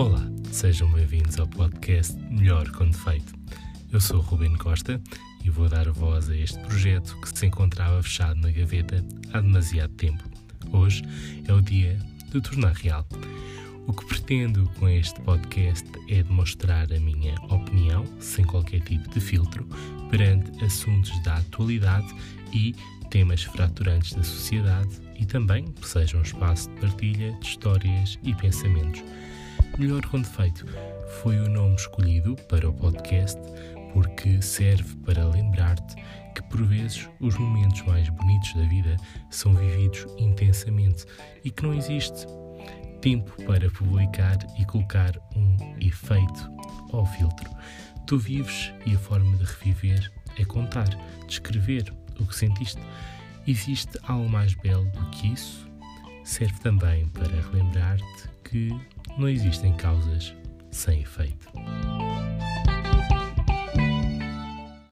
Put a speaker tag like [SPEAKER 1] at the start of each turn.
[SPEAKER 1] Olá, sejam bem-vindos ao podcast Melhor com Defeito. Eu sou Ruben Costa e vou dar voz a este projeto que se encontrava fechado na gaveta há demasiado tempo. Hoje é o dia de tornar real. O que pretendo com este podcast é demonstrar a minha opinião, sem qualquer tipo de filtro, perante assuntos da atualidade e temas fraturantes da sociedade e também que seja um espaço de partilha de histórias e pensamentos. Melhor com defeito foi o nome escolhido para o podcast porque serve para lembrar-te que por vezes os momentos mais bonitos da vida são vividos intensamente e que não existe tempo para publicar e colocar um efeito ou filtro. Tu vives e a forma de reviver é contar, descrever o que sentiste. Existe algo mais belo do que isso? Serve também para relembrar-te que não existem causas sem efeito.